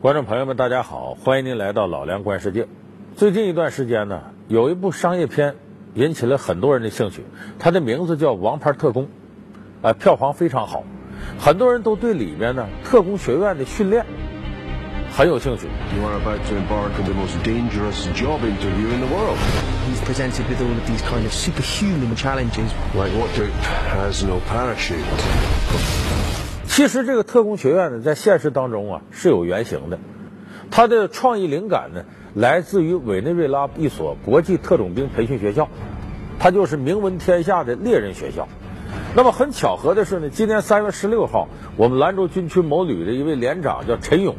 观众朋友们，大家好，欢迎您来到老梁观世界。最近一段时间呢，有一部商业片引起了很多人的兴趣，它的名字叫《王牌特工》，啊，票房非常好，很多人都对里面呢特工学院的训练很有兴趣。You are about to embark on the most dangerous job interview in the world. He's presented with all of these kind of superhuman challenges. Like what has no parachute? 其实这个特工学院呢，在现实当中啊是有原型的，它的创意灵感呢来自于委内瑞拉一所国际特种兵培训学校，它就是名闻天下的猎人学校。那么很巧合的是呢，今年三月十六号，我们兰州军区某旅的一位连长叫陈勇，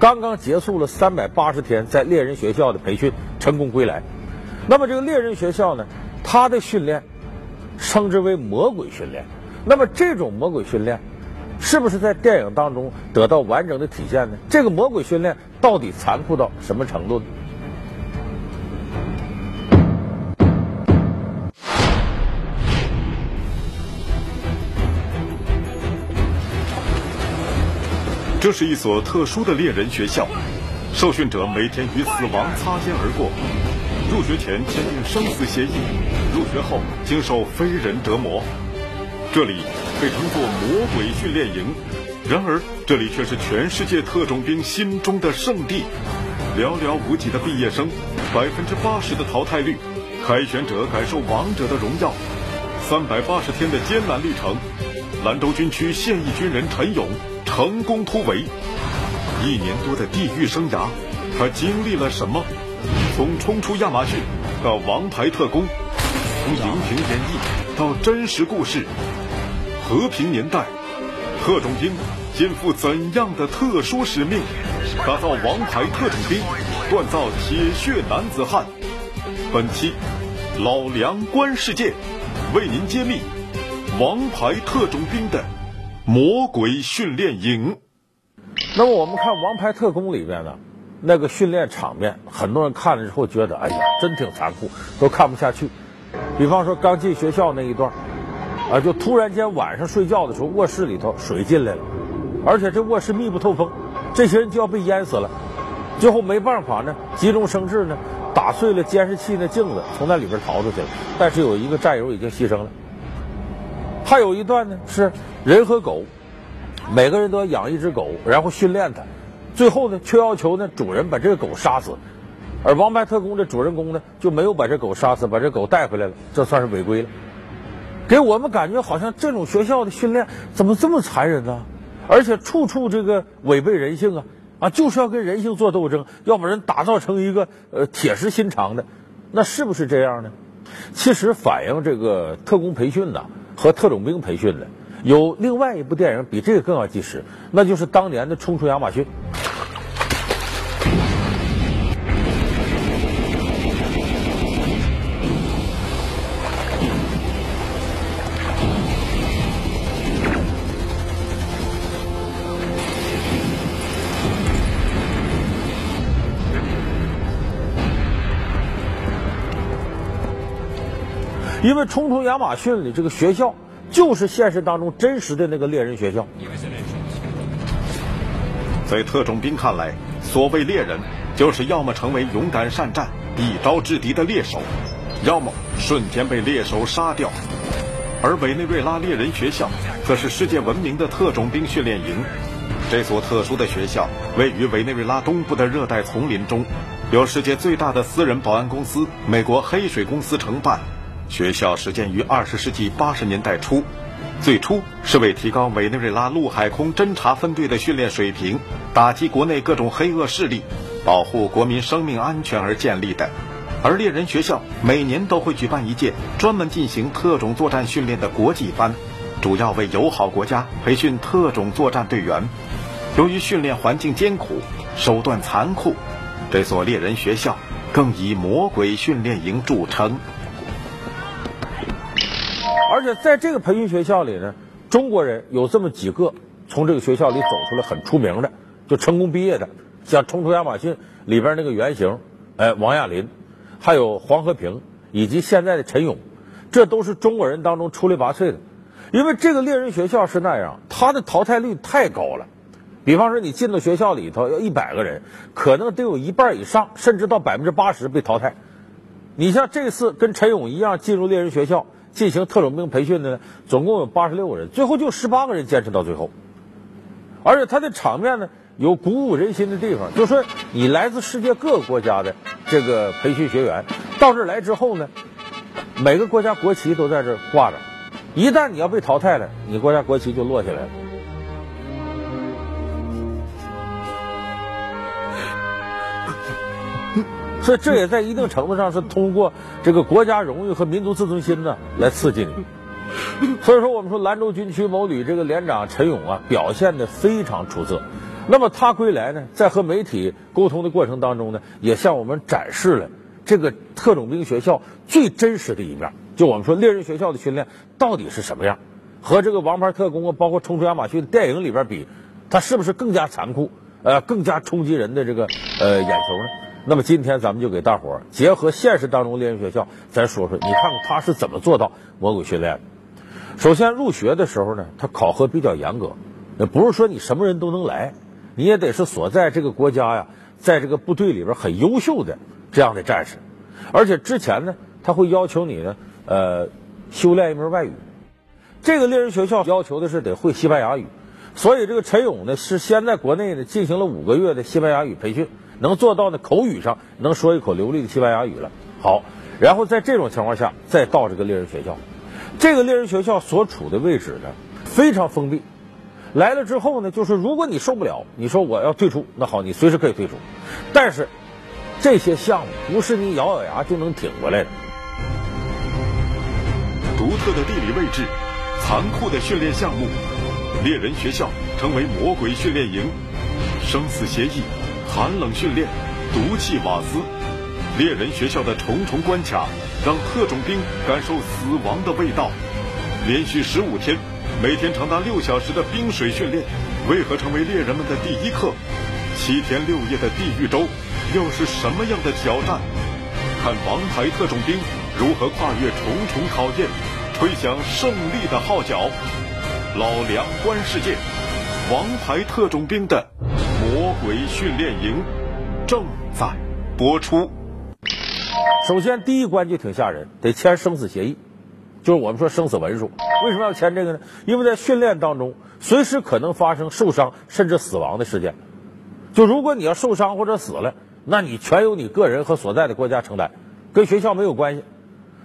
刚刚结束了三百八十天在猎人学校的培训，成功归来。那么这个猎人学校呢，它的训练称之为魔鬼训练。那么这种魔鬼训练，是不是在电影当中得到完整的体现呢？这个魔鬼训练到底残酷到什么程度呢？这是一所特殊的猎人学校，受训者每天与死亡擦肩而过。入学前签订生死协议，入学后经受非人折磨。这里被称作魔鬼训练营，然而这里却是全世界特种兵心中的圣地。寥寥无几的毕业生，百分之八十的淘汰率，开选者感受王者的荣耀。三百八十天的艰难历程，兰州军区现役军人陈勇成功突围。一年多的地狱生涯，他经历了什么？从冲出亚马逊到王牌特工，从荧屏演绎到真实故事，和平年代，特种兵肩负怎样的特殊使命？打造王牌特种兵，锻造铁血男子汉。本期老梁观世界为您揭秘王牌特种兵的魔鬼训练营。那么我们看《王牌特工》里边呢，那个训练场面，很多人看了之后觉得，哎呀，真挺残酷，都看不下去。比方说刚进学校那一段，啊，就突然间晚上睡觉的时候，卧室里头水进来了，而且这卧室密不透风，这些人就要被淹死了。最后没办法呢，急中生智呢，打碎了监视器的镜子，从那里边逃出去了。但是有一个战友已经牺牲了。还有一段呢，是人和狗，每个人都要养一只狗，然后训练它，最后呢，却要求呢主人把这个狗杀死，而王牌特工的主人公呢就没有把这狗杀死，把这狗带回来了，这算是违规了。给我们感觉好像这种学校的训练怎么这么残忍呢？而且处处这个违背人性啊啊，就是要跟人性做斗争，要把人打造成一个呃铁石心肠的，那是不是这样呢？其实反映这个特工培训呐和特种兵培训的，有另外一部电影比这个更要纪实，那就是当年的《冲出亚马逊》。因为冲突亚马逊里这个学校就是现实当中真实的那个猎人学校。在特种兵看来，所谓猎人，就是要么成为勇敢善战、一招制敌的猎手，要么瞬间被猎手杀掉。而委内瑞拉猎人学校，则是世界闻名的特种兵训练营。这所特殊的学校位于委内瑞拉东部的热带丛林中，由世界最大的私人保安公司——美国黑水公司承办。学校始建于二十世纪八十年代初，最初是为提高委内瑞拉陆海空侦察分队的训练水平，打击国内各种黑恶势力，保护国民生命安全而建立的。而猎人学校每年都会举办一届专门进行特种作战训练的国际班，主要为友好国家培训特种作战队员。由于训练环境艰苦，手段残酷，这所猎人学校更以魔鬼训练营著称。而且在这个培训学校里呢，中国人有这么几个从这个学校里走出来很出名的，就成功毕业的，像《冲出亚马逊》里边那个原型，哎，王亚林，还有黄和平，以及现在的陈勇，这都是中国人当中出类拔萃的。因为这个猎人学校是那样，它的淘汰率太高了，比方说你进到学校里头要一百个人，可能得有一半以上，甚至到百分之八十被淘汰。你像这次跟陈勇一样进入猎人学校进行特种兵培训的呢，总共有八十六个人，最后就十八个人坚持到最后。而且他的场面呢有鼓舞人心的地方，就说你来自世界各个国家的这个培训学员到这儿来之后呢，每个国家国旗都在这儿挂着，一旦你要被淘汰了，你国家国旗就落下来了。所以这也在一定程度上是通过这个国家荣誉和民族自尊心呢来刺激你。所以说，我们说兰州军区某旅这个连长陈勇啊，表现的非常出色。那么他归来呢，在和媒体沟通的过程当中呢，也向我们展示了这个特种兵学校最真实的一面。就我们说猎人学校的训练到底是什么样，和这个王牌特工啊，包括冲出亚马逊电影里边比，它是不是更加残酷，呃，更加冲击人的这个呃眼球呢？那么今天咱们就给大伙儿结合现实当中猎人学校，咱说说，你看看他是怎么做到魔鬼训练的。首先入学的时候呢，他考核比较严格，也不是说你什么人都能来，你也得是所在这个国家呀，在这个部队里边很优秀的这样的战士。而且之前呢，他会要求你呢，呃，修炼一门外语。这个猎人学校要求的是得会西班牙语，所以这个陈勇呢是先在国内呢进行了五个月的西班牙语培训。能做到呢，口语上能说一口流利的西班牙语了。好，然后在这种情况下再到这个猎人学校，这个猎人学校所处的位置呢非常封闭。来了之后呢，就是如果你受不了，你说我要退出，那好，你随时可以退出。但是这些项目不是你咬咬牙就能挺过来的。独特的地理位置，残酷的训练项目，猎人学校成为魔鬼训练营，生死协议。寒冷训练，毒气瓦斯，猎人学校的重重关卡，让特种兵感受死亡的味道。连续十五天，每天长达六小时的冰水训练，为何成为猎人们的第一课？七天六夜的地狱周，又是什么样的挑战？看王牌特种兵如何跨越重重考验，吹响胜利的号角。老梁观世界，王牌特种兵的。魔鬼训练营正在播出。首先，第一关就挺吓人，得签生死协议，就是我们说生死文书。为什么要签这个呢？因为在训练当中，随时可能发生受伤甚至死亡的事件。就如果你要受伤或者死了，那你全由你个人和所在的国家承担，跟学校没有关系。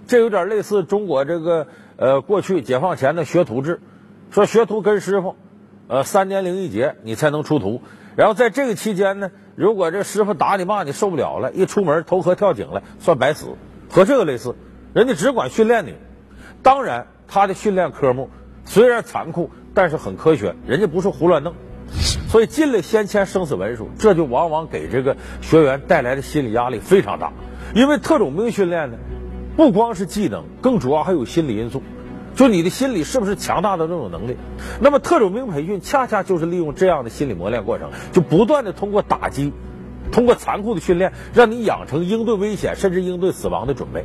这有点类似中国这个呃过去解放前的学徒制，说学徒跟师傅，呃三年零一节你才能出徒。然后在这个期间呢，如果这师傅打你骂你受不了了，一出门投河跳井了，算白死，和这个类似。人家只管训练你，当然他的训练科目虽然残酷，但是很科学，人家不是胡乱弄。所以进来先签生死文书，这就往往给这个学员带来的心理压力非常大，因为特种兵训练呢，不光是技能，更主要还有心理因素。就你的心理是不是强大的那种能力？那么特种兵培训恰恰就是利用这样的心理磨练过程，就不断的通过打击，通过残酷的训练，让你养成应对危险甚至应对死亡的准备。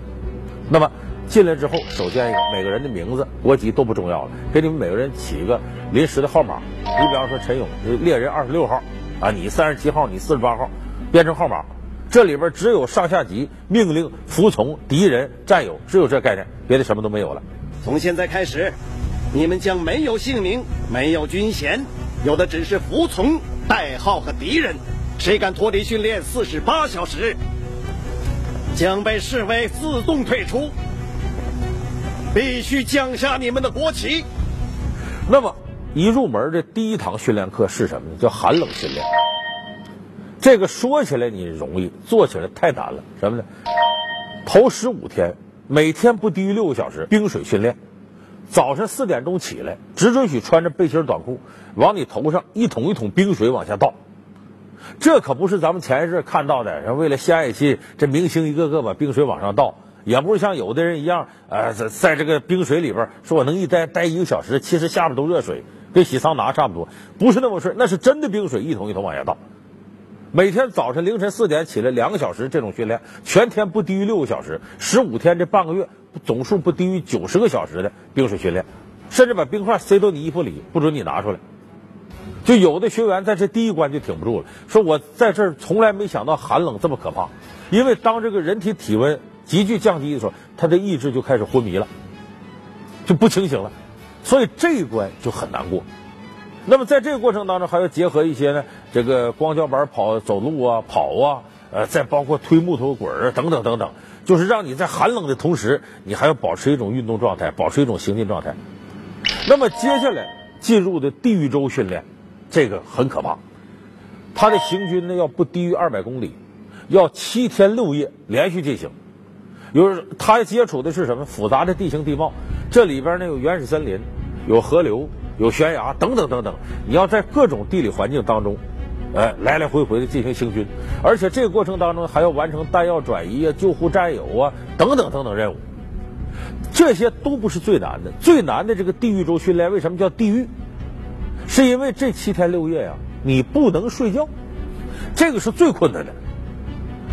那么进来之后，首先一个每个人的名字、国籍都不重要了，给你们每个人起一个临时的号码。你比方说陈勇，猎人二十六号，啊，你三十七号，你四十八号，编成号码。这里边只有上下级、命令、服从、敌人、战友，只有这概念，别的什么都没有了。从现在开始，你们将没有姓名，没有军衔，有的只是服从、代号和敌人。谁敢脱离训练四十八小时，将被视为自动退出。必须降下你们的国旗。那么，一入门的第一堂训练课是什么呢？叫寒冷训练。这个说起来你容易，做起来太难了。什么呢？头十五天。每天不低于六个小时冰水训练，早晨四点钟起来，只准许穿着背心短裤，往你头上一桶一桶冰水往下倒。这可不是咱们前一阵看到的，为了献爱心，这明星一个个把冰水往上倒，也不是像有的人一样，呃，在在这个冰水里边说我能一待待一个小时，其实下面都热水，跟洗桑拿差不多，不是那么回事，那是真的冰水一桶一桶往下倒。每天早晨凌晨四点起来两个小时，这种训练全天不低于六个小时，十五天这半个月总数不低于九十个小时的冰水训练，甚至把冰块塞到你衣服里，不准你拿出来。就有的学员在这第一关就挺不住了，说我在这儿从来没想到寒冷这么可怕，因为当这个人体体温急剧降低的时候，他的意志就开始昏迷了，就不清醒了，所以这一关就很难过。那么在这个过程当中，还要结合一些呢，这个光脚板跑、走路啊、跑啊，呃，再包括推木头滚儿等等等等，就是让你在寒冷的同时，你还要保持一种运动状态，保持一种行进状态。那么接下来进入的地狱周训练，这个很可怕，它的行军呢要不低于二百公里，要七天六夜连续进行。有他接触的是什么复杂的地形地貌，这里边呢有原始森林，有河流。有悬崖等等等等，你要在各种地理环境当中，哎，来来回回的进行行军，而且这个过程当中还要完成弹药转移啊、救护战友啊等等等等任务，这些都不是最难的，最难的这个地狱周训练为什么叫地狱？是因为这七天六夜呀，你不能睡觉，这个是最困难的。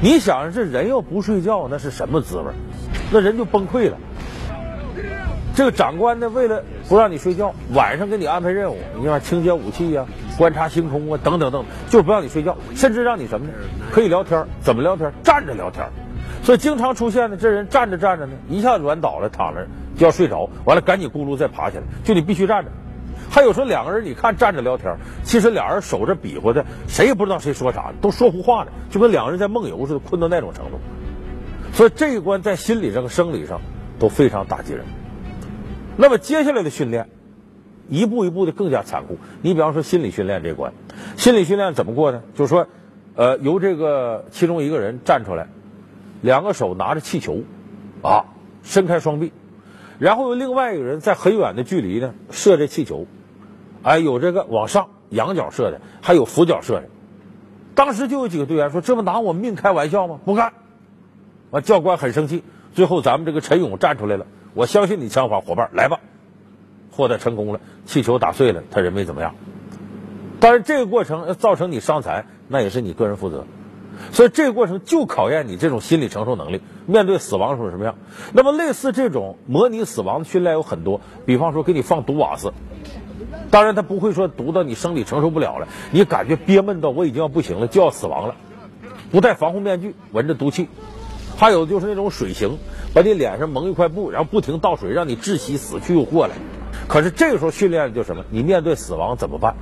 你想，这人要不睡觉，那是什么滋味？那人就崩溃了。这个长官呢，为了不让你睡觉，晚上给你安排任务，你像清洁武器呀、观察星空啊，等等等，就不让你睡觉，甚至让你什么呢？可以聊天，怎么聊天？站着聊天。所以经常出现的这人站着站着呢，一下软倒了，躺着就要睡着，完了赶紧咕噜再爬起来，就你必须站着。还有说两个人，你看站着聊天，其实俩人手着比划的，谁也不知道谁说啥，都说胡话呢，就跟两个人在梦游似的，困到那种程度。所以这一关在心理上和生理上都非常打击人。那么接下来的训练，一步一步的更加残酷。你比方说心理训练这关，心理训练怎么过呢？就是说，呃，由这个其中一个人站出来，两个手拿着气球，啊，伸开双臂，然后由另外一个人在很远的距离呢射这气球，哎，有这个往上仰角射的，还有俯角射的。当时就有几个队员说：“这不拿我命开玩笑吗？不干！”完，教官很生气。最后，咱们这个陈勇站出来了。我相信你枪法，伙伴来吧，获得成功了，气球打碎了，他人没怎么样。但是这个过程造成你伤残，那也是你个人负责。所以这个过程就考验你这种心理承受能力，面对死亡的时候什么样。那么类似这种模拟死亡的训练有很多，比方说给你放毒瓦斯，当然他不会说毒到你生理承受不了了，你感觉憋闷到我已经要不行了，就要死亡了，不戴防护面具，闻着毒气。还有就是那种水刑，把你脸上蒙一块布，然后不停倒水，让你窒息死去又过来。可是这个时候训练就什么？你面对死亡怎么办？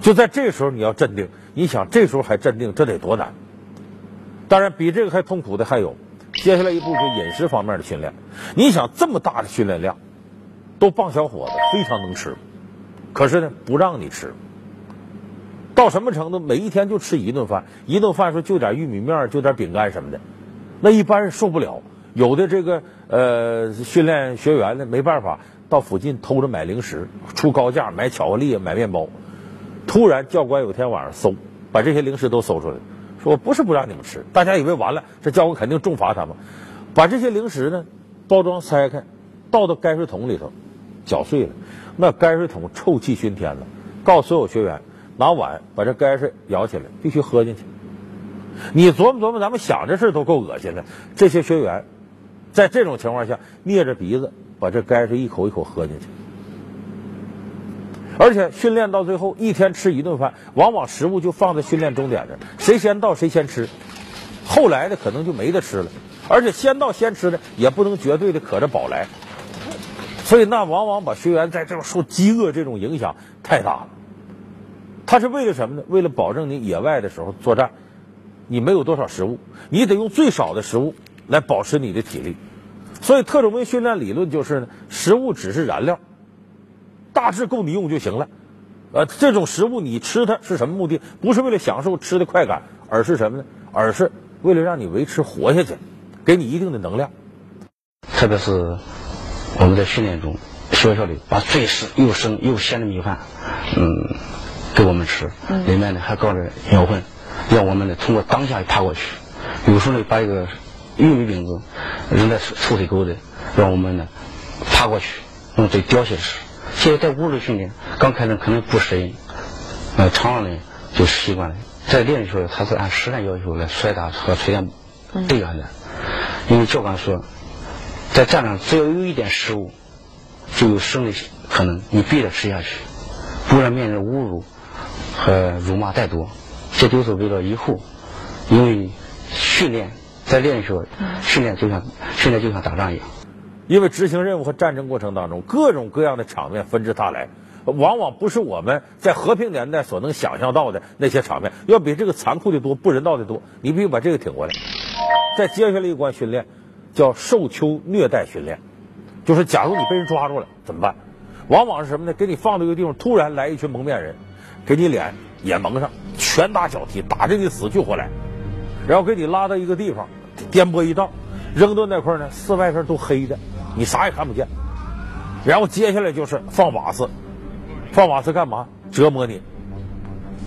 就在这时候你要镇定。你想这时候还镇定，这得多难？当然，比这个还痛苦的还有，接下来一步就饮食方面的训练。你想这么大的训练量，都棒小伙子非常能吃，可是呢不让你吃。到什么程度？每一天就吃一顿饭，一顿饭说就点玉米面，就点饼干什么的，那一般人受不了。有的这个呃训练学员呢，没办法，到附近偷着买零食，出高价买巧克力、买面包。突然教官有天晚上搜，把这些零食都搜出来，说不是不让你们吃，大家以为完了，这教官肯定重罚他们。把这些零食呢包装拆开，倒到泔水桶里头，搅碎了，那泔水桶臭气熏天了。告诉所有学员。拿碗把这泔水舀起来，必须喝进去。你琢磨琢磨，咱们想这事都够恶心的。这些学员在这种情况下，捏着鼻子把这泔水一口一口喝进去。而且训练到最后，一天吃一顿饭，往往食物就放在训练终点这，谁先到谁先吃。后来的可能就没得吃了。而且先到先吃的也不能绝对的可着饱来，所以那往往把学员在这种受饥饿这种影响太大了。他是为了什么呢？为了保证你野外的时候作战，你没有多少食物，你得用最少的食物来保持你的体力。所以特种兵训练理论就是呢，食物只是燃料，大致够你用就行了。呃，这种食物你吃它是什么目的？不是为了享受吃的快感，而是什么呢？而是为了让你维持活下去，给你一定的能量。特别是我们在训练中，学校里把最是又生又鲜的米饭，嗯。给我们吃，里面呢还搞着尿混，要我们呢通过当下爬过去。有时候呢把一个玉米饼子扔在臭水沟里，让我们呢爬过去用嘴叼起来吃。现在在屋里训练，刚开始可能不适应，呃，长了呢就习惯了。在练的时候，他是按实战要求来摔打和锤炼对上的，因为教官说，在战场只要有一点失误，就有生的可能，你必须得吃下去。不然面临侮辱和辱骂太多，这都是为了以后，因为训练在练的时候训练就像训练就像打仗一样。因为执行任务和战争过程当中，各种各样的场面纷至沓来，往往不是我们在和平年代所能想象到的那些场面，要比这个残酷的多，不人道的多。你必须把这个挺过来。再接下来一关训练，叫受囚虐待训练，就是假如你被人抓住了怎么办？往往是什么呢？给你放到一个地方，突然来一群蒙面人，给你脸也蒙上，拳打脚踢，打的你死去活来，然后给你拉到一个地方，颠簸一道，扔到那块呢，四外边都黑的。你啥也看不见，然后接下来就是放瓦斯，放瓦斯干嘛？折磨你，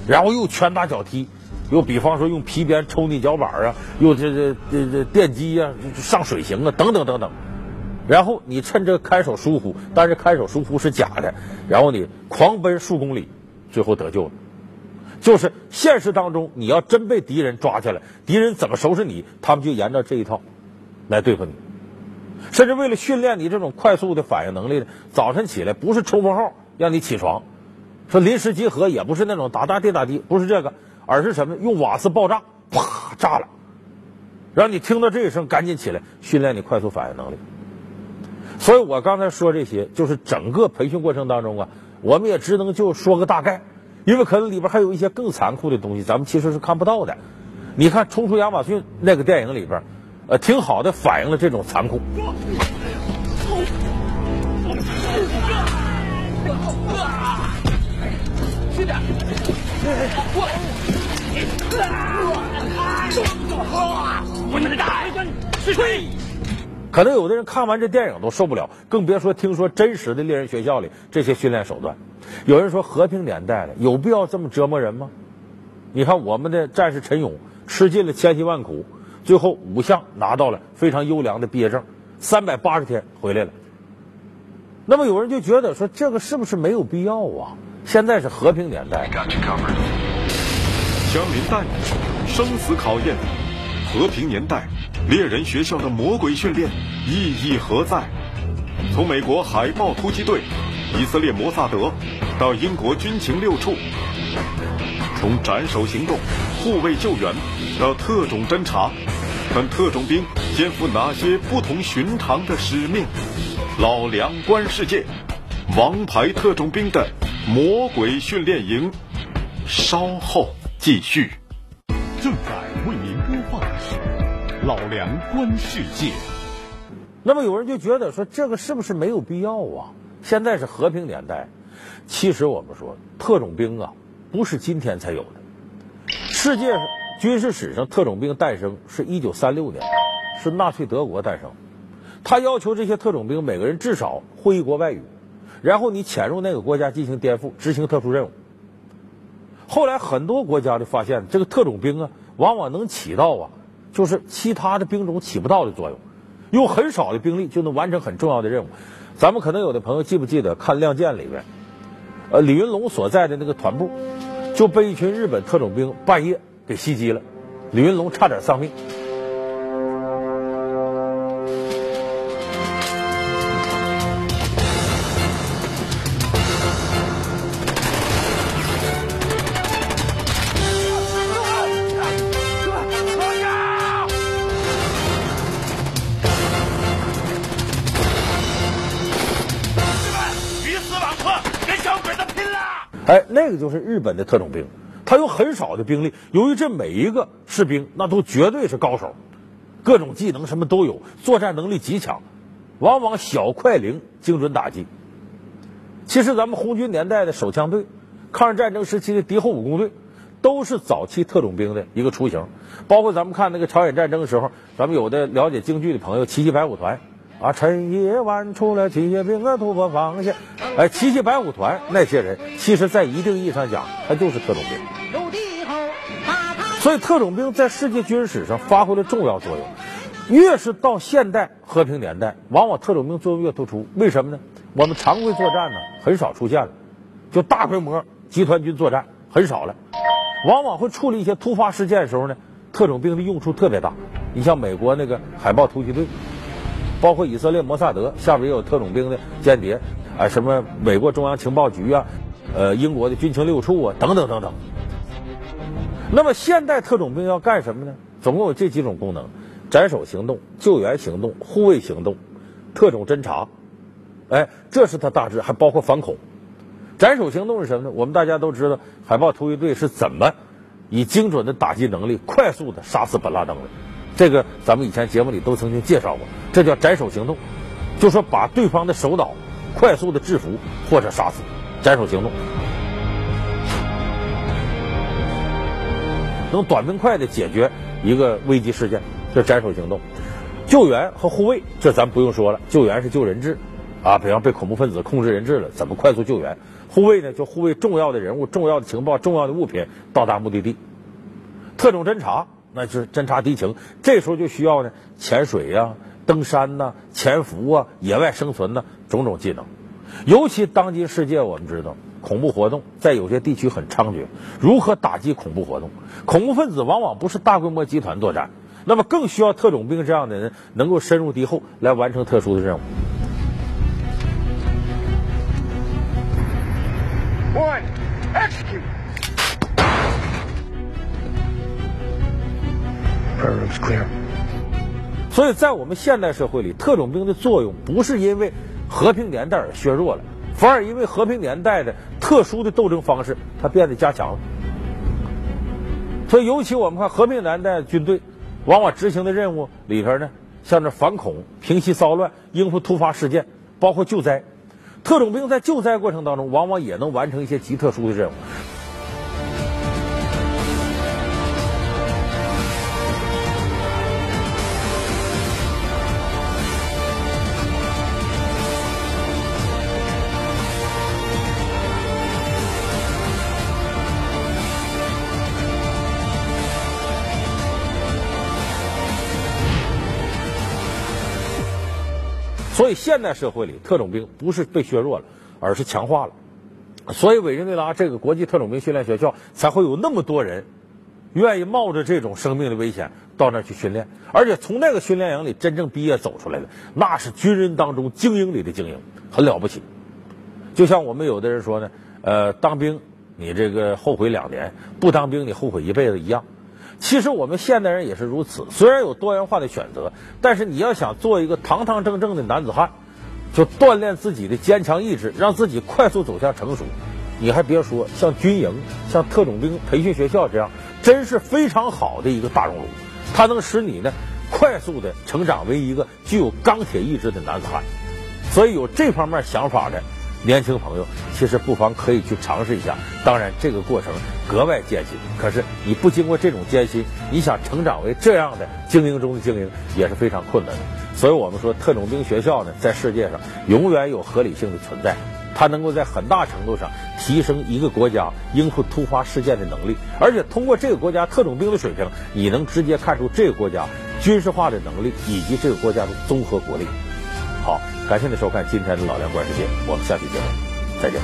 然后又拳打脚踢，又比方说用皮鞭抽你脚板啊，又这这这这电击呀，上水刑啊，等等等等。然后你趁这看守疏忽，但是看守疏忽是假的，然后你狂奔数公里，最后得救了。就是现实当中，你要真被敌人抓起来，敌人怎么收拾你，他们就沿着这一套来对付你。甚至为了训练你这种快速的反应能力呢，早晨起来不是冲锋号让你起床，说临时集合也不是那种打打滴打滴，不是这个，而是什么？用瓦斯爆炸，啪炸了，让你听到这一声赶紧起来，训练你快速反应能力。所以我刚才说这些，就是整个培训过程当中啊，我们也只能就说个大概，因为可能里边还有一些更残酷的东西，咱们其实是看不到的。你看《冲出亚马逊》那个电影里边。呃，挺好的，反映了这种残酷。可能有的人看完这电影都受不了，更别说听说真实的猎人学校里这些训练手段。有人说和平年代了，有必要这么折磨人吗？你看我们的战士陈勇，吃尽了千辛万苦。最后五项拿到了非常优良的毕业证，三百八十天回来了。那么有人就觉得说这个是不是没有必要啊？现在是和平年代，枪林弹雨，生死考验，和平年代，猎人学校的魔鬼训练意义何在？从美国海豹突击队、以色列摩萨德到英国军情六处，从斩首行动、护卫救援到特种侦察。但特种兵肩负哪些不同寻常的使命？老梁观世界，王牌特种兵的魔鬼训练营，稍后继续。正在为您播放《老梁观世界》。那么有人就觉得说这个是不是没有必要啊？现在是和平年代，其实我们说特种兵啊，不是今天才有的，世界。军事史上，特种兵诞生是一九三六年，是纳粹德国诞生。他要求这些特种兵每个人至少会一国外语，然后你潜入那个国家进行颠覆，执行特殊任务。后来很多国家就发现，这个特种兵啊，往往能起到啊，就是其他的兵种起不到的作用，用很少的兵力就能完成很重要的任务。咱们可能有的朋友记不记得看《亮剑》里边，呃，李云龙所在的那个团部就被一群日本特种兵半夜。给袭击了，李云龙差点丧命。哎，那个就是日本的特种兵。他有很少的兵力，由于这每一个士兵那都绝对是高手，各种技能什么都有，作战能力极强，往往小快灵，精准打击。其实咱们红军年代的手枪队，抗日战争时期的敌后武工队，都是早期特种兵的一个雏形。包括咱们看那个朝鲜战争的时候，咱们有的了解京剧的朋友，七七白虎团。啊，趁夜晚出来七血兵啊，突破防线。哎，七七白虎团那些人，其实在一定意义上讲，他就是特种兵。所以，特种兵在世界军事史上发挥了重要作用。越是到现代和平年代，往往特种兵作用越突出。为什么呢？我们常规作战呢，很少出现了，就大规模集团军作战很少了。往往会处理一些突发事件的时候呢，特种兵的用处特别大。你像美国那个海豹突击队。包括以色列摩萨德下边也有特种兵的间谍，啊，什么美国中央情报局啊，呃英国的军情六处啊，等等等等。那么现代特种兵要干什么呢？总共有这几种功能：斩首行动、救援行动、护卫行动、特种侦察。哎，这是它大致，还包括反恐。斩首行动是什么呢？我们大家都知道，海豹突击队是怎么以精准的打击能力，快速的杀死本拉登的。这个咱们以前节目里都曾经介绍过，这叫斩首行动，就说把对方的首脑快速的制服或者杀死。斩首行动能短平快的解决一个危机事件，这斩首行动。救援和护卫，这咱不用说了，救援是救人质，啊，比方被恐怖分子控制人质了，怎么快速救援？护卫呢，就护卫重要的人物、重要的情报、重要的物品到达目的地。特种侦察。那就是侦察敌情，这时候就需要呢潜水呀、登山呐、潜伏啊、野外生存呐种种技能。尤其当今世界，我们知道恐怖活动在有些地区很猖獗，如何打击恐怖活动？恐怖分子往往不是大规模集团作战，那么更需要特种兵这样的人能够深入敌后来完成特殊的任务。One, execute. Prayer is clear 所以在我们现代社会里，特种兵的作用不是因为和平年代而削弱了，反而因为和平年代的特殊的斗争方式，它变得加强了。所以，尤其我们看和平年代军队往往执行的任务里边呢，像这反恐、平息骚乱、应付突发事件，包括救灾，特种兵在救灾过程当中，往往也能完成一些极特殊的任务。所以，现代社会里，特种兵不是被削弱了，而是强化了。所以，委内瑞拉这个国际特种兵训练学校才会有那么多人愿意冒着这种生命的危险到那儿去训练，而且从那个训练营里真正毕业走出来的，那是军人当中精英里的精英，很了不起。就像我们有的人说呢，呃，当兵你这个后悔两年，不当兵你后悔一辈子一样。其实我们现代人也是如此，虽然有多元化的选择，但是你要想做一个堂堂正正的男子汉，就锻炼自己的坚强意志，让自己快速走向成熟。你还别说，像军营、像特种兵培训学校这样，真是非常好的一个大熔炉，它能使你呢快速的成长为一个具有钢铁意志的男子汉。所以有这方面想法的。年轻朋友，其实不妨可以去尝试一下。当然，这个过程格外艰辛。可是你不经过这种艰辛，你想成长为这样的精英中的精英，也是非常困难的。所以我们说，特种兵学校呢，在世界上永远有合理性的存在。它能够在很大程度上提升一个国家应付突发事件的能力，而且通过这个国家特种兵的水平，你能直接看出这个国家军事化的能力以及这个国家的综合国力。好。感谢您收看今天的老梁观世界，我们下期节目再见。